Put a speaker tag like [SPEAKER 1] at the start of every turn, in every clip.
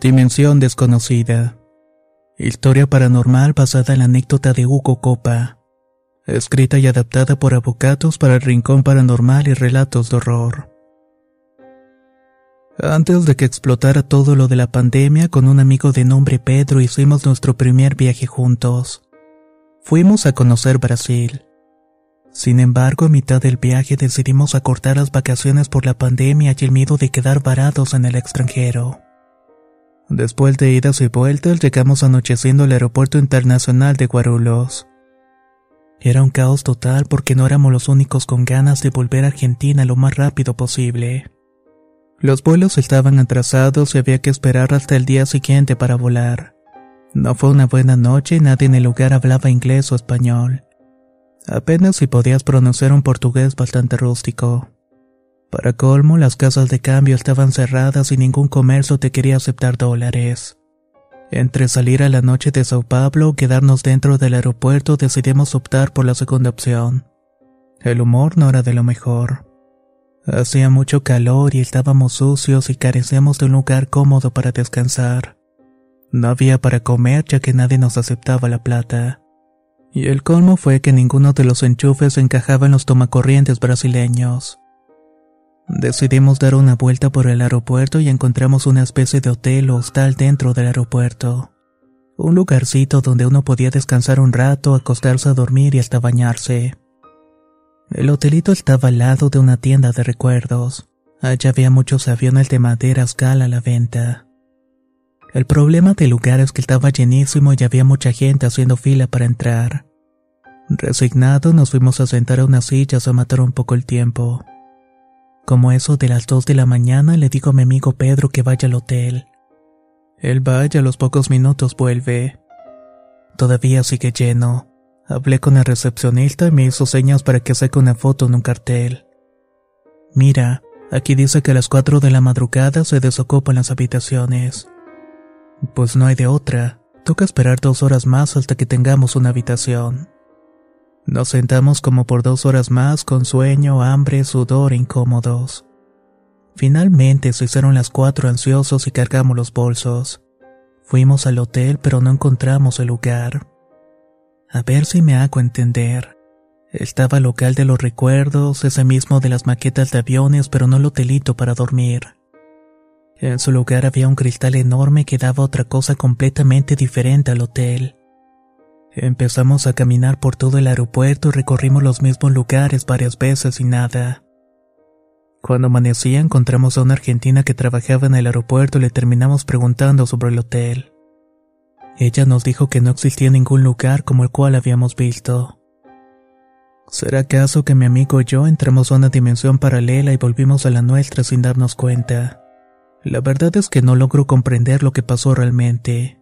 [SPEAKER 1] Dimensión desconocida. Historia paranormal basada en la anécdota de Hugo Copa. Escrita y adaptada por Avocatos para el Rincón Paranormal y Relatos de Horror. Antes de que explotara todo lo de la pandemia, con un amigo de nombre Pedro hicimos nuestro primer viaje juntos. Fuimos a conocer Brasil. Sin embargo, a mitad del viaje decidimos acortar las vacaciones por la pandemia y el miedo de quedar varados en el extranjero. Después de idas y vueltas, llegamos anocheciendo al aeropuerto internacional de Guarulhos. Era un caos total porque no éramos los únicos con ganas de volver a Argentina lo más rápido posible. Los vuelos estaban atrasados y había que esperar hasta el día siguiente para volar. No fue una buena noche y nadie en el lugar hablaba inglés o español. Apenas si podías pronunciar un portugués bastante rústico. Para colmo, las casas de cambio estaban cerradas y ningún comercio te quería aceptar dólares. Entre salir a la noche de Sao Paulo o quedarnos dentro del aeropuerto decidimos optar por la segunda opción. El humor no era de lo mejor. Hacía mucho calor y estábamos sucios y carecíamos de un lugar cómodo para descansar. No había para comer ya que nadie nos aceptaba la plata. Y el colmo fue que ninguno de los enchufes encajaba en los tomacorrientes brasileños. Decidimos dar una vuelta por el aeropuerto y encontramos una especie de hotel o hostal dentro del aeropuerto. Un lugarcito donde uno podía descansar un rato, acostarse a dormir y hasta bañarse. El hotelito estaba al lado de una tienda de recuerdos. Allá había muchos aviones de madera a escala a la venta. El problema del lugar es que estaba llenísimo y había mucha gente haciendo fila para entrar. Resignados nos fuimos a sentar a unas sillas a matar un poco el tiempo. Como eso de las dos de la mañana le digo a mi amigo Pedro que vaya al hotel. Él vaya, a los pocos minutos vuelve. Todavía sigue lleno. Hablé con el recepcionista y me hizo señas para que saque una foto en un cartel. Mira, aquí dice que a las cuatro de la madrugada se desocupan las habitaciones. Pues no hay de otra. Toca esperar dos horas más hasta que tengamos una habitación. Nos sentamos como por dos horas más con sueño, hambre, sudor incómodos. Finalmente se hicieron las cuatro ansiosos y cargamos los bolsos. Fuimos al hotel pero no encontramos el lugar. A ver si me hago entender. Estaba el local de los recuerdos, ese mismo de las maquetas de aviones, pero no el hotelito para dormir. En su lugar había un cristal enorme que daba otra cosa completamente diferente al hotel. Empezamos a caminar por todo el aeropuerto y recorrimos los mismos lugares varias veces y nada. Cuando amanecía encontramos a una argentina que trabajaba en el aeropuerto y le terminamos preguntando sobre el hotel. Ella nos dijo que no existía ningún lugar como el cual habíamos visto. ¿Será acaso que mi amigo y yo entramos a una dimensión paralela y volvimos a la nuestra sin darnos cuenta? La verdad es que no logro comprender lo que pasó realmente.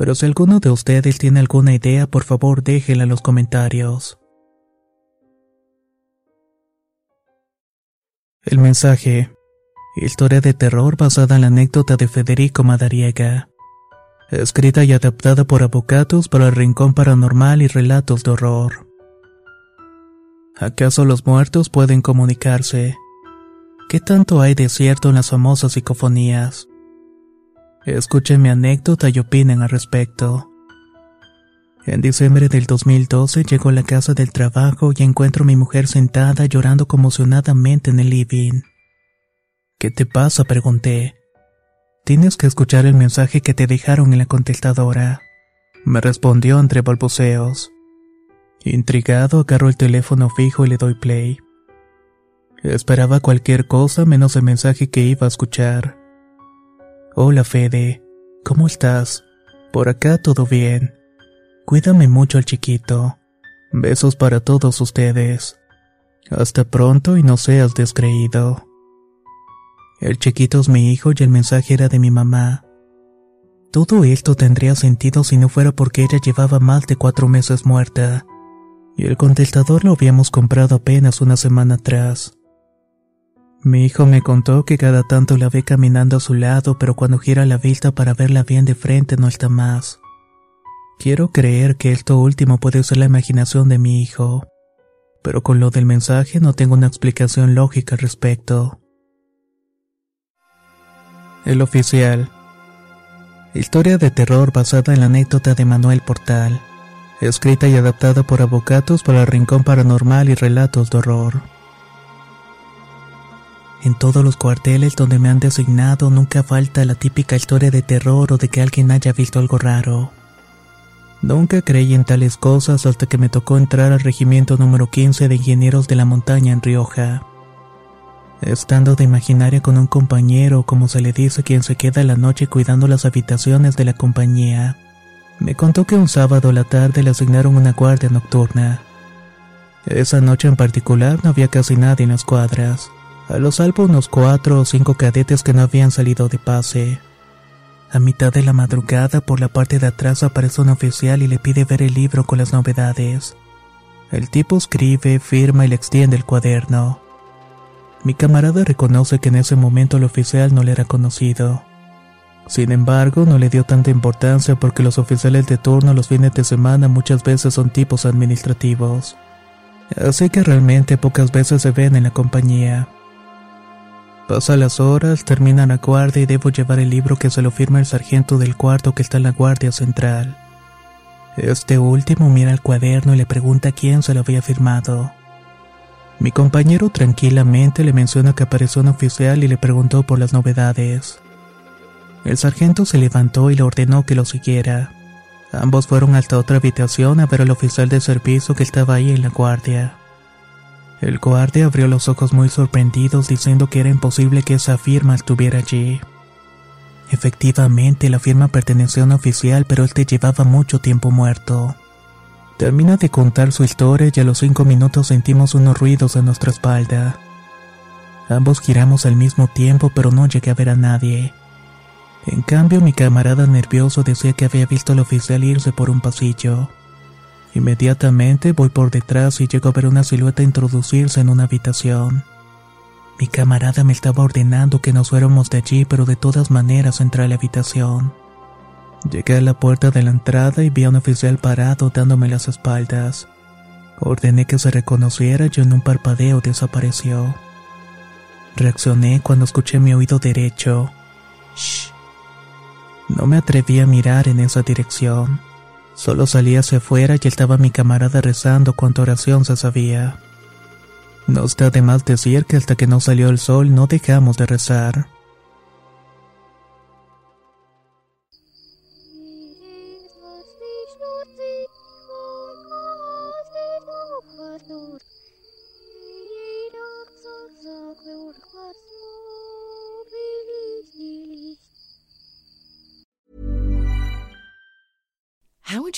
[SPEAKER 1] Pero si alguno de ustedes tiene alguna idea, por favor déjenla en los comentarios. El mensaje. Historia de terror basada en la anécdota de Federico Madariaga. Escrita y adaptada por Avocatos para el Rincón Paranormal y Relatos de Horror. ¿Acaso los muertos pueden comunicarse? ¿Qué tanto hay de cierto en las famosas psicofonías? Escuchen mi anécdota y opinen al respecto. En diciembre del 2012 llego a la casa del trabajo y encuentro a mi mujer sentada llorando conmocionadamente en el living. ¿Qué te pasa? pregunté. Tienes que escuchar el mensaje que te dejaron en la contestadora. Me respondió entre balbuceos. Intrigado, agarro el teléfono fijo y le doy play. Esperaba cualquier cosa menos el mensaje que iba a escuchar. Hola Fede, ¿cómo estás? Por acá todo bien. Cuídame mucho al chiquito. Besos para todos ustedes. Hasta pronto y no seas descreído. El chiquito es mi hijo y el mensaje era de mi mamá. Todo esto tendría sentido si no fuera porque ella llevaba más de cuatro meses muerta, y el contestador lo habíamos comprado apenas una semana atrás. Mi hijo me contó que cada tanto la ve caminando a su lado, pero cuando gira la vista para verla bien de frente no está más. Quiero creer que esto último puede ser la imaginación de mi hijo, pero con lo del mensaje no tengo una explicación lógica al respecto. El oficial. Historia de terror basada en la anécdota de Manuel Portal, escrita y adaptada por Avocatos para el Rincón Paranormal y Relatos de Horror. En todos los cuarteles donde me han designado nunca falta la típica historia de terror o de que alguien haya visto algo raro. Nunca creí en tales cosas hasta que me tocó entrar al regimiento número 15 de ingenieros de la montaña en Rioja. Estando de imaginaria con un compañero, como se le dice quien se queda la noche cuidando las habitaciones de la compañía, me contó que un sábado a la tarde le asignaron una guardia nocturna. Esa noche en particular no había casi nadie en las cuadras lo salvo unos cuatro o cinco cadetes que no habían salido de pase. A mitad de la madrugada, por la parte de atrás aparece un oficial y le pide ver el libro con las novedades. El tipo escribe, firma y le extiende el cuaderno. Mi camarada reconoce que en ese momento el oficial no le era conocido. Sin embargo, no le dio tanta importancia porque los oficiales de turno los fines de semana muchas veces son tipos administrativos. Así que realmente pocas veces se ven en la compañía. Pasan las horas, termina la guardia y debo llevar el libro que se lo firma el sargento del cuarto que está en la guardia central. Este último mira el cuaderno y le pregunta quién se lo había firmado. Mi compañero tranquilamente le menciona que apareció un oficial y le preguntó por las novedades. El sargento se levantó y le ordenó que lo siguiera. Ambos fueron hasta otra habitación a ver al oficial de servicio que estaba ahí en la guardia. El guardia abrió los ojos muy sorprendidos diciendo que era imposible que esa firma estuviera allí. Efectivamente, la firma pertenecía a un oficial, pero él te llevaba mucho tiempo muerto. Termina de contar su historia y a los cinco minutos sentimos unos ruidos en nuestra espalda. Ambos giramos al mismo tiempo, pero no llegué a ver a nadie. En cambio, mi camarada nervioso decía que había visto al oficial irse por un pasillo. Inmediatamente voy por detrás y llego a ver una silueta introducirse en una habitación. Mi camarada me estaba ordenando que nos fuéramos de allí, pero de todas maneras entré a la habitación. Llegué a la puerta de la entrada y vi a un oficial parado dándome las espaldas. Ordené que se reconociera y en un parpadeo desapareció. Reaccioné cuando escuché mi oído derecho. Shh. No me atreví a mirar en esa dirección. Solo salí hacia afuera y estaba mi camarada rezando cuanta oración se sabía. No está de más decir que hasta que no salió el sol no dejamos de rezar.